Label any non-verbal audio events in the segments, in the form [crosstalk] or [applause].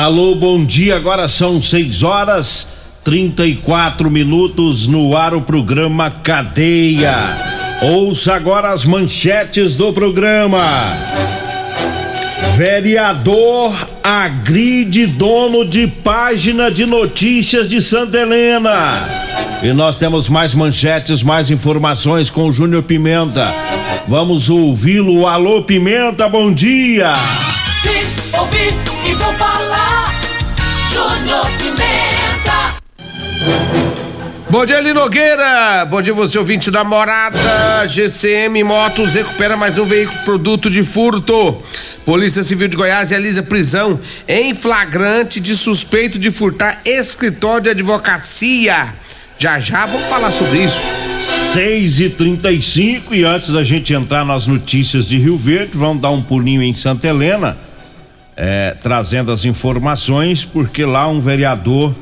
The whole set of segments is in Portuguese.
Alô, bom dia. Agora são 6 horas 34 minutos no ar o programa Cadeia. Ouça agora as manchetes do programa. Vereador agride dono de página de notícias de Santa Helena. E nós temos mais manchetes, mais informações com o Júnior Pimenta. Vamos ouvi-lo. Alô, Pimenta, bom dia. Vim, ouvi e vou falar. Bom dia, Linogueira. Bom dia, você ouvinte da morada. GCM Motos recupera mais um veículo produto de furto. Polícia Civil de Goiás realiza prisão em flagrante de suspeito de furtar escritório de advocacia. Já já vamos falar sobre isso. 6 e 35 e antes da gente entrar nas notícias de Rio Verde, vamos dar um pulinho em Santa Helena, é, trazendo as informações, porque lá um vereador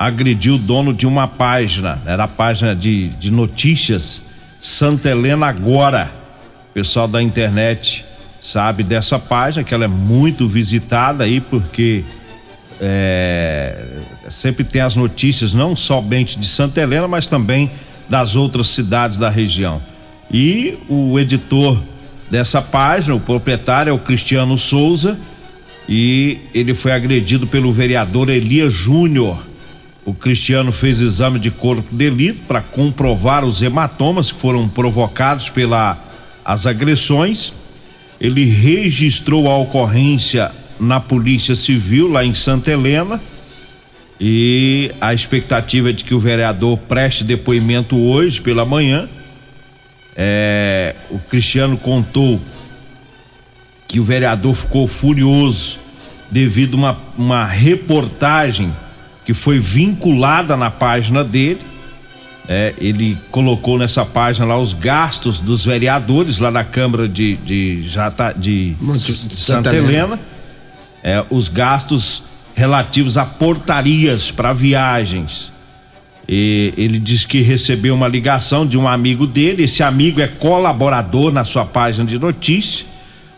agrediu o dono de uma página, era a página de, de notícias Santa Helena Agora. O pessoal da internet sabe dessa página, que ela é muito visitada aí, porque é, sempre tem as notícias não somente de Santa Helena, mas também das outras cidades da região. E o editor dessa página, o proprietário é o Cristiano Souza, e ele foi agredido pelo vereador Elias Júnior. O Cristiano fez exame de corpo de delito para comprovar os hematomas que foram provocados pelas as agressões. Ele registrou a ocorrência na Polícia Civil lá em Santa Helena e a expectativa é de que o vereador preste depoimento hoje pela manhã. É, o Cristiano contou que o vereador ficou furioso devido a uma, uma reportagem que foi vinculada na página dele. É, ele colocou nessa página lá os gastos dos vereadores lá na Câmara de, de, Jata, de, de Santa, Santa Helena. Helena. É, os gastos relativos a portarias para viagens. E ele diz que recebeu uma ligação de um amigo dele. Esse amigo é colaborador na sua página de notícia.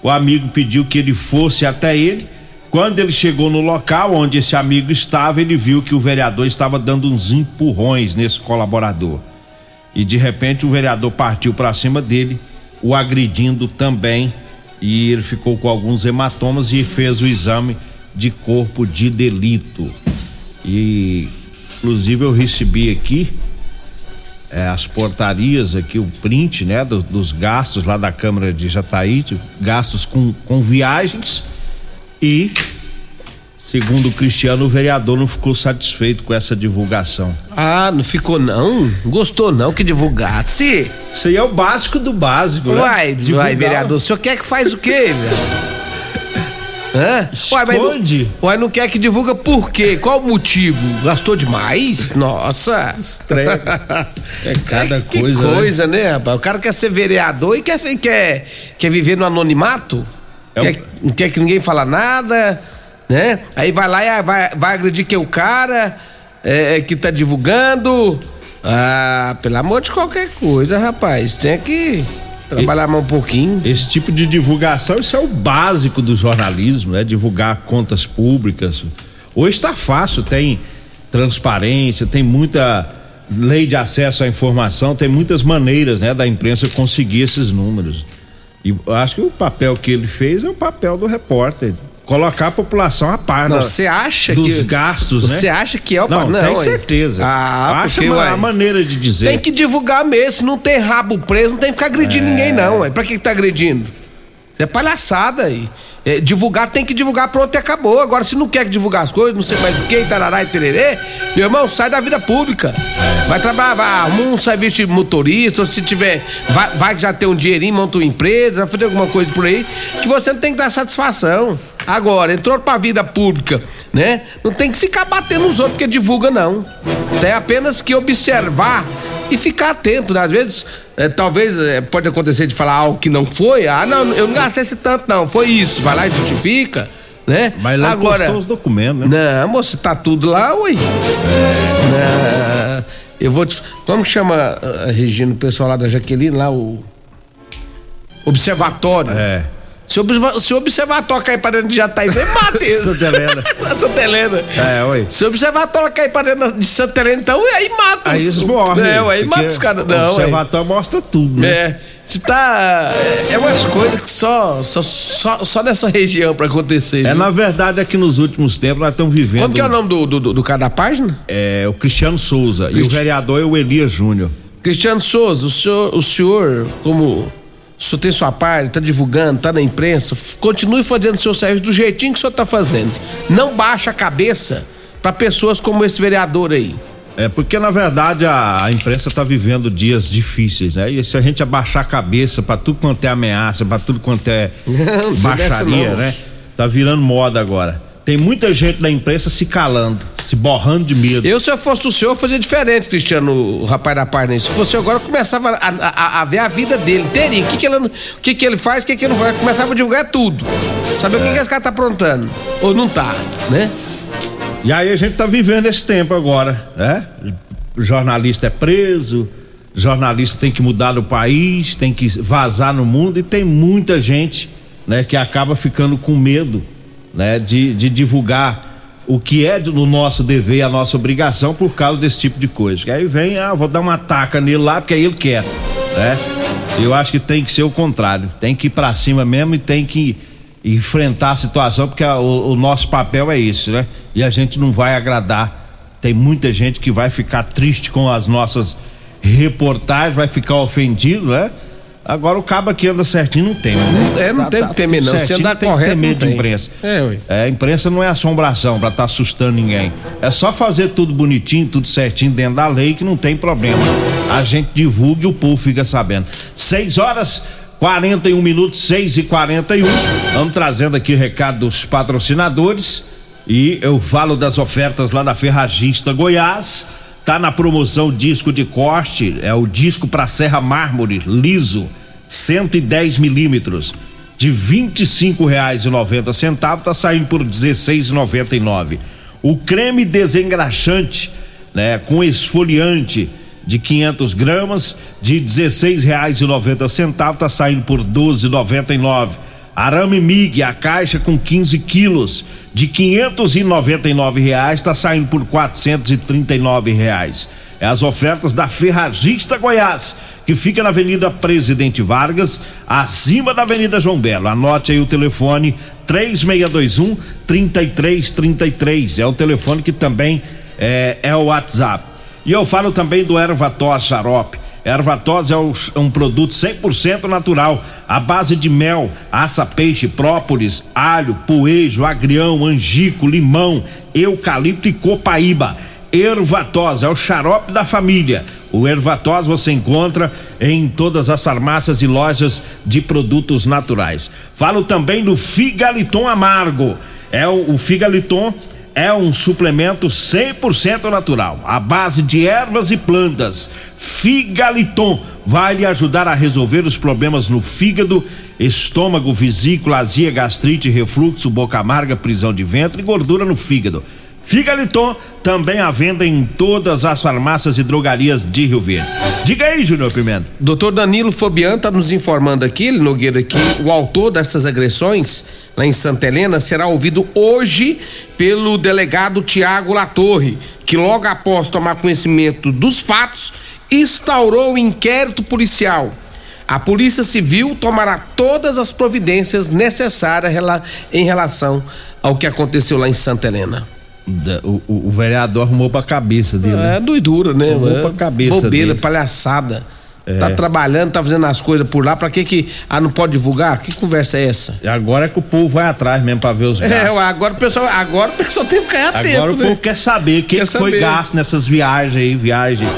O amigo pediu que ele fosse até ele. Quando ele chegou no local onde esse amigo estava, ele viu que o vereador estava dando uns empurrões nesse colaborador. E de repente o vereador partiu para cima dele, o agredindo também. E ele ficou com alguns hematomas e fez o exame de corpo de delito. E inclusive eu recebi aqui é, as portarias aqui, o print, né, do- dos gastos lá da Câmara de Jataí, gastos com, com viagens e segundo o Cristiano, o vereador não ficou satisfeito com essa divulgação. Ah, não ficou não? Gostou não que divulgasse? Isso aí é o básico do básico, né? Uai, Divulgar uai, vereador, o senhor quer que faz o quê, velho? Hã? Uai, mas Esconde. não, uai, não quer que divulga por quê? Qual o motivo? Gastou demais? Nossa. Entrega. [laughs] É cada que coisa, né? coisa, né, rapaz? O cara quer ser vereador e quer, quer, quer viver no anonimato? É Não quer que ninguém fala nada, né? Aí vai lá e vai, vai agredir que é o cara é, que tá divulgando. Ah, pelo amor de qualquer coisa, rapaz. Tem que. trabalhar mais um pouquinho. Esse tipo de divulgação, isso é o básico do jornalismo, né? Divulgar contas públicas. Hoje está fácil, tem transparência, tem muita lei de acesso à informação, tem muitas maneiras, né, da imprensa conseguir esses números. E eu acho que o papel que ele fez é o papel do repórter. Colocar a população a par Não, você acha dos que. gastos, né? Você acha que é o Não, tem ué. certeza. Ah, Acha porque, uma- ué, maneira de dizer. Tem que divulgar mesmo. Não tem rabo preso, não tem que ficar agredindo ninguém, não. Ué. Pra que, que tá agredindo? É palhaçada aí. É, divulgar tem que divulgar, pronto e acabou. Agora, se não quer divulgar as coisas, não sei mais o que, tarará e tererê, meu irmão, sai da vida pública. Vai trabalhar, vai um serviço de motorista, ou se tiver, vai, vai já ter um dinheirinho, monta uma empresa, vai fazer alguma coisa por aí, que você não tem que dar satisfação. Agora, entrou pra vida pública, né? Não tem que ficar batendo nos outros que divulga, não. Tem apenas que observar e ficar atento, né? Às vezes, é, talvez é, pode acontecer de falar algo que não foi. Ah, não, eu não gastei esse tanto, não. Foi isso. Vai lá e justifica, né? Mas lá Agora, os documentos, né? não, moço, tá tudo lá, ué. Não, eu vou te. Como chama a Regina, o pessoal lá da Jaqueline, lá, o. Observatório. É. Se o, observa- se o observatório cair pra dentro de Jataí, vem Matheus. [laughs] Santa Helena. [laughs] Santa Helena. É, oi. Se o observatório cair pra dentro de Santa Helena, então aí mata Aí os- eles morrem. É, aí mata os caras. O Não, ué. observatório mostra tudo, né? É. Se tá. É, é umas coisas que só, só, só, só nessa região pra acontecer. É, viu? na verdade, é que nos últimos tempos nós estamos vivendo. Quando que é o nome do, do, do, do cara da página? É, o Cristiano Souza. E o vereador é o Elias Júnior. Cristiano Souza, o senhor, o senhor, como o senhor tem sua parte, tá divulgando, tá na imprensa, continue fazendo seu serviço do jeitinho que o senhor tá fazendo. Não baixa a cabeça pra pessoas como esse vereador aí. É porque, na verdade, a, a imprensa está vivendo dias difíceis, né? E se a gente abaixar a cabeça para tudo quanto é ameaça, para tudo quanto é [laughs] Não, baixaria, não, né? Tá virando moda agora. Tem muita gente da imprensa se calando, se borrando de medo. Eu, se eu fosse o senhor, fazia diferente, Cristiano, o rapaz da página. aí. Se fosse eu agora, eu começava a, a- a ver a vida dele, inteirinho. O que, que, ele, o que, que ele faz, o que, que ele não faz. Começava a divulgar tudo. Saber o que, que esse cara tá aprontando. Ou não tá, né? E aí a gente tá vivendo esse tempo agora, né? O jornalista é preso, jornalista tem que mudar do país, tem que vazar no mundo e tem muita gente, né, que acaba ficando com medo, né, de, de divulgar o que é do nosso dever e a nossa obrigação por causa desse tipo de coisa. Que aí vem, ah, vou dar uma taca nele lá porque aí ele quer, né? Eu acho que tem que ser o contrário, tem que ir pra cima mesmo e tem que enfrentar a situação, porque a- o, o nosso papel é esse, né? E a gente não vai agradar. Tem muita gente que vai ficar triste com as nossas reportagens, vai ficar ofendido, né? Agora o cabo que anda certinho não tem, né? É, não tem que temer, não. Se andar tem que correto, não medo de tem. imprensa. É, ué. É, a imprensa não é assombração pra estar assustando ninguém. É só fazer tudo bonitinho, tudo certinho dentro da lei que não tem problema. A gente divulga e o povo fica sabendo. 6 horas 41 minutos, 6 e 41 Vamos trazendo aqui o recado dos patrocinadores. E eu falo das ofertas lá da Ferragista Goiás. Tá na promoção disco de corte, é o disco para serra mármore liso, 110 milímetros de R$ 25,90 tá saindo por R$ 16,99. O creme desengraxante, né, com esfoliante de 500 gramas de R$ 16,90 tá saindo por R$ 12,99. Arame Mig, a caixa com 15 quilos de 599 reais está saindo por 439 reais. É as ofertas da Ferragista Goiás, que fica na Avenida Presidente Vargas, acima da Avenida João Belo. Anote aí o telefone 3621 3333. É o telefone que também é, é o WhatsApp. E eu falo também do Ervatos Xarope. Ervatos é um, produto 100% natural, à base de mel, aça, peixe, própolis, alho, poejo, agrião, angico, limão, eucalipto e copaíba. Ervatos é o xarope da família. O Ervatos você encontra em todas as farmácias e lojas de produtos naturais. Falo também do Figaliton Amargo. É o, o Figaliton é um suplemento 100% natural, à base de ervas e plantas. Figaliton vai lhe ajudar a resolver os problemas no fígado, estômago, vesícula, azia, gastrite, refluxo, boca amarga, prisão de ventre e gordura no fígado. Figaliton também à venda em todas as farmácias e drogarias de Rio Verde. Diga aí, Júnior Pimenta. Doutor Danilo Fabiano está nos informando aqui, Nogueira, que o autor dessas agressões lá em Santa Helena será ouvido hoje pelo delegado Tiago Latorre, que logo após tomar conhecimento dos fatos, instaurou o inquérito policial. A Polícia Civil tomará todas as providências necessárias em relação ao que aconteceu lá em Santa Helena. O, o, o vereador arrumou pra cabeça dele. É, doidura, né? Arrumou é, pra cabeça Bobeira, dele. palhaçada. É. Tá trabalhando, tá fazendo as coisas por lá, pra que que. Ah, não pode divulgar? Que conversa é essa? Agora é que o povo vai atrás mesmo pra ver os gastos. É, agora o pessoal, agora o pessoal tem que ficar atento, Agora o né? povo quer saber o que, que foi gasto nessas viagens aí, viagens.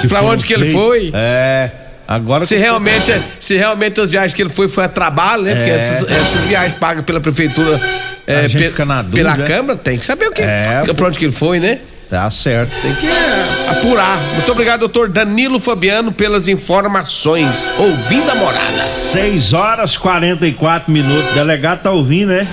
Que Pra onde que ele foi? É. Agora Se realmente, se realmente as viagens que ele foi foi a trabalho, né? Porque É. essas, essas viagens pagas pela prefeitura, é, pe- dúvida, pela né? Câmara, tem que saber o que, É. pra onde que ele foi, né? Tá certo. Tem que apurar. Muito obrigado, doutor Danilo Fabiano, pelas informações. Ouvindo a morada. 6 horas 44 minutos. O delegado tá ouvindo, né?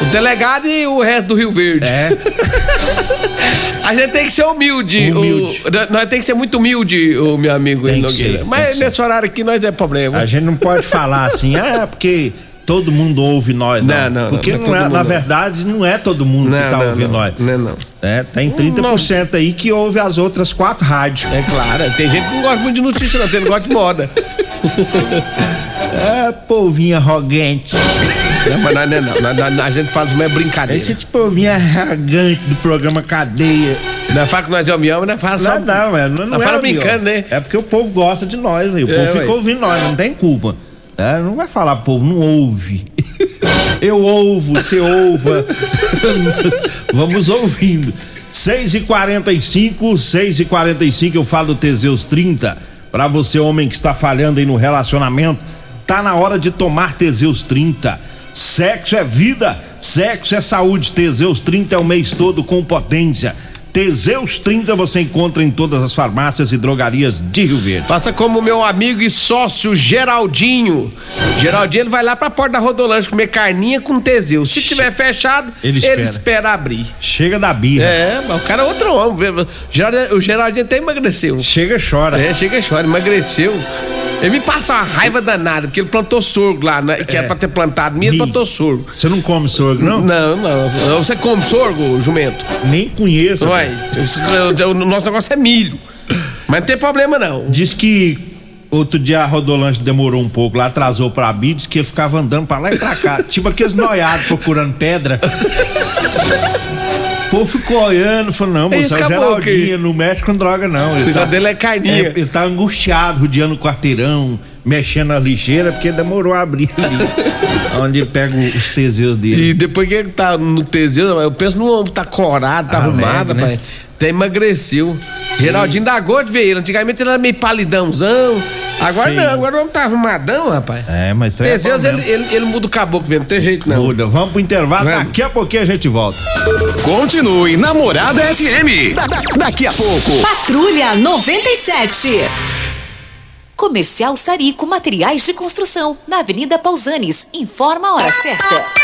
O delegado e o resto do Rio Verde. É. [laughs] A gente tem que ser humilde. Humilde. O, nós tem que ser muito humilde, o meu amigo Tem Nogueira. ser, Mas que ser. nesse horário aqui nós é problema. A gente não pode falar assim, ah, porque todo mundo ouve nós, não. Não, não, não, porque não é não é, mundo, na não. verdade, não é todo mundo que tá ouvindo não, nós. Não, não. É, tem 30% aí que ouve as outras quatro rádios. É claro, tem gente que não gosta muito de notícia, não. Tem gente que gosta de moda. [laughs] É, povinho arrogante. Não, mas nós não é não. Nós- nós- a gente faz uma brincadeira. Esse tipo povinho arrogante do programa Cadeia. Nós fala que nós é homem, né? Fala só. Não, não, é, não, não é fala brincando, né? É porque o povo gosta de nós, aí. o É, povo fica ouvindo nós, não tem culpa. É, não vai falar, povo, não ouve. [laughs] Eu ouvo, você ouva. [laughs] Vamos ouvindo. 6 e 45 6 e 45 eu falo Teseus 30. Pra você, homem que está falhando aí no relacionamento, tá na hora de tomar Teseus 30. Sexo é vida, sexo é saúde. Teseus 30 é o mês todo com potência. Teseus 30 você encontra em todas as farmácias e drogarias de Rio Verde. Faça como meu amigo e sócio Geraldinho. Geraldinho ele vai lá pra porta da Rodolanche comer carninha com Teseu. Se tiver fechado, Ele ele espera. espera, abrir. Chega da birra. É, mas o cara é outro homem. O Geraldinho, o Geraldinho até emagreceu. Chega e chora. É, chega e chora, emagreceu. Ele me passa uma raiva danada, porque ele plantou sorgo lá, né, que É. era pra ter plantado milho, ele plantou sorgo. Você não come sorgo, não? Não, não. Você come sorgo, jumento? Nem conheço. Ué, o nosso negócio é milho. Mas não tem problema, não. Diz que outro dia a Rodolanche demorou um pouco lá, atrasou pra Bi, diz que ele ficava andando pra lá e pra cá. tipo aqueles noiados procurando pedra. [laughs] O povo ficou olhando, falou, não, Isso moça, é acabou Geraldinho, não mexe com droga, não. O Ele negócio dele é carninha. É, ele tá angustiado, rodeando o quarteirão, mexendo na lixeira, porque demorou a abrir ali. [laughs] onde pega os teseus dele. E depois que ele tá no Teseu, eu penso no homem que tá corado, tá Alegre, arrumado, né? pai. Até emagreceu. Geraldinho de ver ele. Antigamente ele era meio palidãozão. Agora Sim. não, agora o homem tá arrumadão, rapaz. É, mas é Teseus, bom ele, ele, ele muda o caboclo mesmo, não tem jeito não. Muda. Vamos pro intervalo, Vamos. daqui a pouquinho a gente volta. Continue Namorada FM. Da- da- daqui a pouco. Patrulha 97. Comercial Sarico Materiais de Construção, na Avenida Pausanes. Informa a hora certa.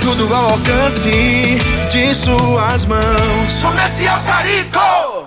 tudo ao alcance de suas mãos. Comercial Sarico.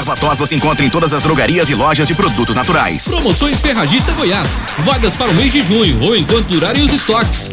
Erva tos você encontra em todas as drogarias e lojas de produtos naturais. Promoções Ferragista Goiás. Vagas para o mês de junho ou enquanto durarem os estoques.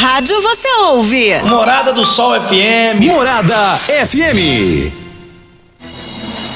Rádio você ouve? Morada do Sol FM. Morada FM.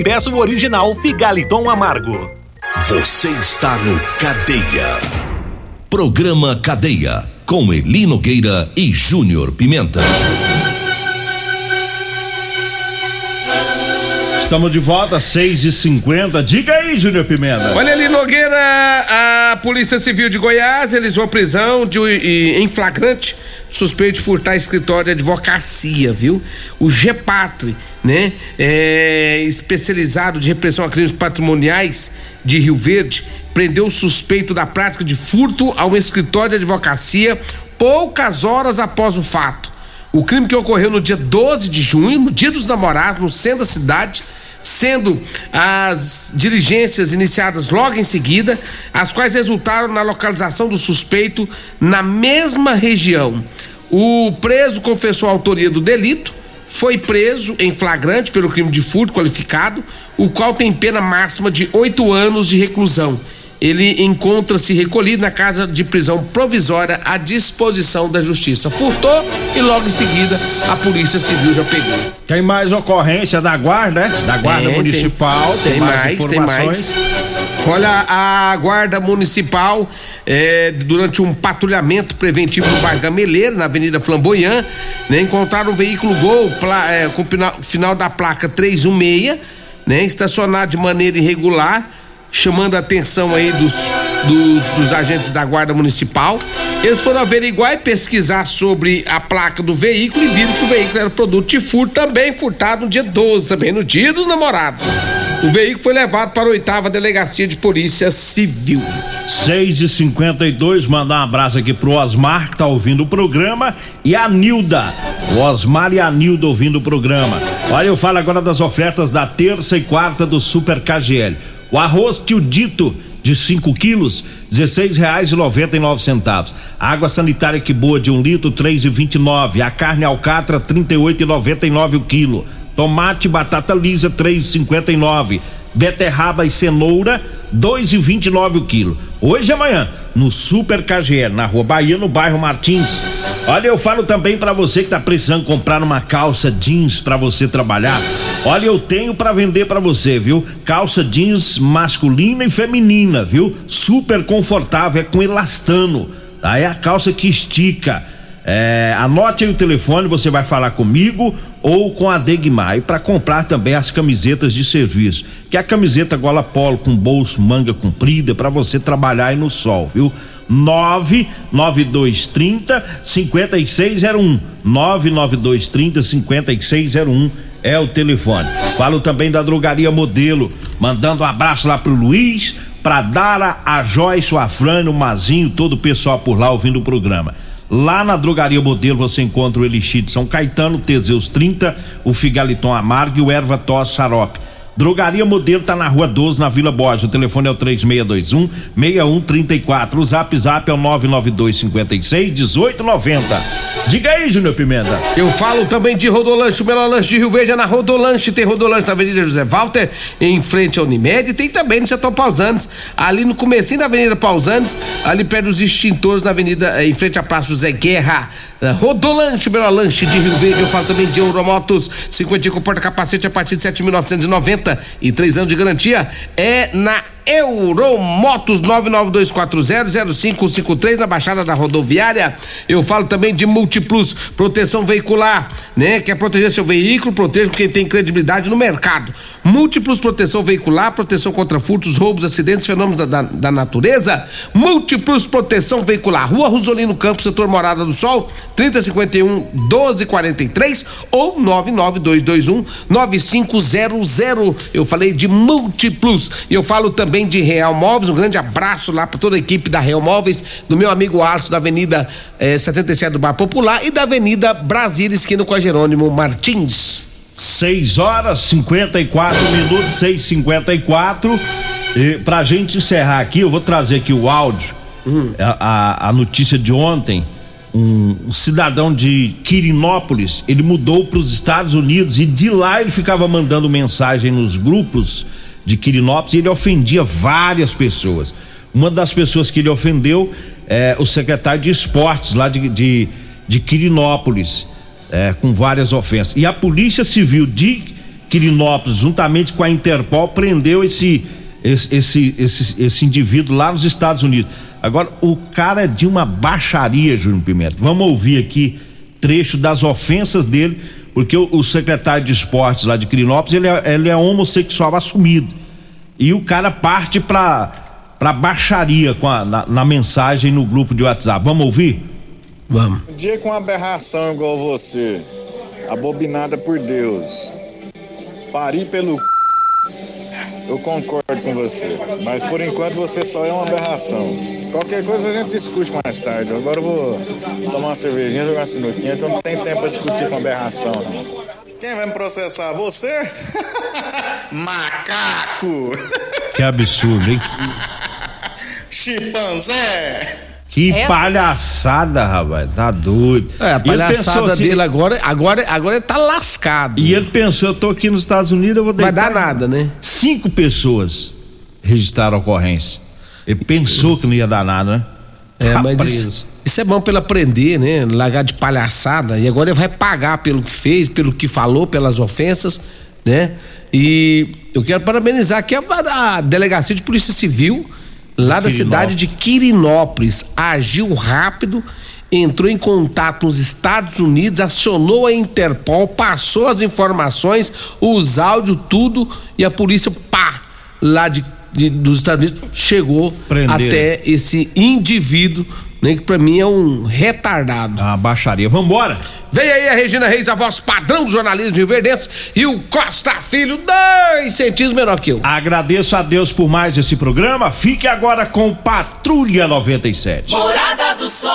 e peça o original Figaliton Amargo. Você está no Cadeia. Programa Cadeia com Eli Nogueira e Júnior Pimenta. Estamos de volta, 6 e 50 Diga aí, Júnior Pimenta. Olha ali, Nogueira, a Polícia Civil de Goiás realizou prisão de, em flagrante suspeito de furtar escritório de advocacia, viu? O GEPATRE, né? É, especializado de repressão a crimes patrimoniais de Rio Verde, prendeu o suspeito da prática de furto a um escritório de advocacia poucas horas após o fato. O crime que ocorreu no dia 12 de junho, no dia dos namorados, no centro da cidade, sendo as diligências iniciadas logo em seguida, as quais resultaram na localização do suspeito na mesma região. O preso confessou a autoria do delito, foi preso em flagrante pelo crime de furto qualificado, o qual tem pena máxima de oito anos de reclusão. Ele encontra-se recolhido na casa de prisão provisória à disposição da justiça. Furtou e logo em seguida a polícia civil já pegou. Tem mais ocorrência da guarda, né? Da guarda É, municipal. Tem, Tem, mais, mais, tem mais. Olha, a guarda municipal, é, durante um patrulhamento preventivo no bairro Gameleira, na Avenida Flamboyant, né, encontraram um veículo Gol pla- é, com final, final da placa 316, né, estacionado de maneira irregular, chamando a atenção aí dos, dos, dos agentes da guarda municipal. Eles foram averiguar e pesquisar sobre a placa do veículo e viram que o veículo era produto de furto, também furtado no dia 12, também no dia dos namorados. O veículo foi levado para a oitava delegacia de polícia civil. 6 e 52 mandar um abraço aqui pro Osmar que tá ouvindo o programa e a Nilda. O Osmar e a Nilda ouvindo o programa. Olha, eu falo agora das ofertas da terça e quarta do Super KGL. O arroz tio dito de 5 quilos, e e nove centavos. Água sanitária que boa de um litro, e e nove. A carne alcatra, e e e nove o quilo. Tomate, batata lisa, e e nove. Beterraba e cenoura, e e nove o quilo. Hoje e amanhã, no Super KGL, na Rua Bahia, no bairro Martins. Olha, eu falo também pra você que tá precisando comprar uma calça jeans pra você trabalhar. Olha, eu tenho para vender para você, viu? Calça jeans masculina e feminina, viu? Super confortável, é com elastano. Tá? É a calça que estica. É, anote aí o telefone, você vai falar comigo ou com a Degmar. E para comprar também as camisetas de serviço, que é a camiseta gola polo com bolso, manga comprida, para você trabalhar aí no sol, viu? 99230 5601. 99230 5601 é o telefone. Falo também da drogaria Modelo, mandando um abraço lá pro Luiz, pra Dara, a Joyce, o Afrânio, o Mazinho, todo o pessoal por lá ouvindo o programa. Lá na Drogaria Modelo você encontra o Elixir de São Caetano, Teseus 30, o Figaliton Amargo e o Erva Tos Xarope. Drogaria Modelo tá na Rua 12, na Vila Borges. O telefone é o 3621 6134. O Zap Zap é o 992 56 1890. Diga aí, Júnior Pimenta. Eu falo também de Rodolanche, o melhor lanche de Rio Verde é na Rodolanche. Tem Rodolanche na Avenida José Walter, em frente ao Unimed. Tem também no setor Pausantes, ali no comecinho da Avenida Pausantes, ali perto dos extintores, na Avenida, eh, em frente à Praça José Guerra. Eh, Rodolanche, o melhor lanche de Rio Verde. Eu falo também de Euromotos, 50 com porta-capacete a partir de 7.990 e três anos de garantia. É na Euromotos 992400553 na Baixada da Rodoviária. Eu falo também de Multiplus Proteção Veicular, né? Quer proteger seu veículo? Proteja quem tem credibilidade no mercado. Múltiplos Proteção Veicular, proteção contra furtos, roubos, acidentes, fenômenos da, da, da natureza. Múltiplos Proteção Veicular. Rua Rosolino Campos, setor Morada do Sol, 3051 1243 ou 99221 9500. Eu falei de Múltiplos. E eu falo também de Real Móveis. Um grande abraço lá para toda a equipe da Real Móveis, do meu amigo Alisson, da Avenida eh, 77 do Bar Popular e da Avenida Brasília, esquina com a Jerônimo Martins. 6 horas 54 minutos, 6 54 e pra gente encerrar aqui, eu vou trazer aqui o áudio, a, a, a notícia de ontem. Um, um cidadão de Quirinópolis, ele mudou para os Estados Unidos e de lá ele ficava mandando mensagem nos grupos de Quirinópolis e ele ofendia várias pessoas. Uma das pessoas que ele ofendeu é o secretário de esportes lá de, de, de Quirinópolis, é, com várias ofensas. E a Polícia Civil de Quirinópolis, juntamente com a Interpol, prendeu esse, esse, esse, esse, esse indivíduo lá nos Estados Unidos. Agora, o cara é de uma baixaria, Júnior Pimenta. Vamos ouvir aqui trecho das ofensas dele, porque o, o secretário de esportes lá de Quirinópolis, ele é, ele é homossexual assumido. E o cara parte pra, pra baixaria a, na, na mensagem no grupo de WhatsApp. Vamos ouvir? Vamos. Um dia com uma aberração igual você, abobinada por Deus, parir pelo c... eu concordo com você, mas por enquanto você só é uma aberração. Qualquer coisa a gente discute mais tarde. Agora eu vou tomar uma cervejinha, jogar uma sinuquinha, que eu não tenho tempo pra discutir com aberração. Não. Quem vai me processar? Você? [laughs] Macaco! Que absurdo, hein? Chimpanzé! Que Essa- palhaçada, rapaz. Tá doido. É, a palhaçada assim- dele agora, agora, agora ele tá lascado. E ele pensou, eu tô aqui nos Estados Unidos, eu vou Vai deitar. dar nada, né? Cinco pessoas registraram a ocorrência. Ele pensou que não ia dar nada, né? É, Tá mas preso. isso, isso é bom pra ele aprender, né? Largar de palhaçada. E agora ele vai pagar pelo que fez, pelo que falou, pelas ofensas, né? E eu quero parabenizar aqui a, a delegacia de polícia civil lá da Quirinópolis. cidade de Quirinópolis. Agiu rápido, entrou em contato nos Estados Unidos, acionou a Interpol, passou as informações, os áudios, tudo, e a polícia, pá, lá de, de- dos Estados Unidos chegou Prenderam. até esse indivíduo, né, que pra mim é um retardado. Uma baixaria. Vambora! Vem aí a Regina Reis, a voz padrão do jornalismo rioverdense, e o Costa Filho, dois centímetros menor que eu. Agradeço a Deus por mais esse programa. Fique agora com Patrulha 97. Morada do Sol.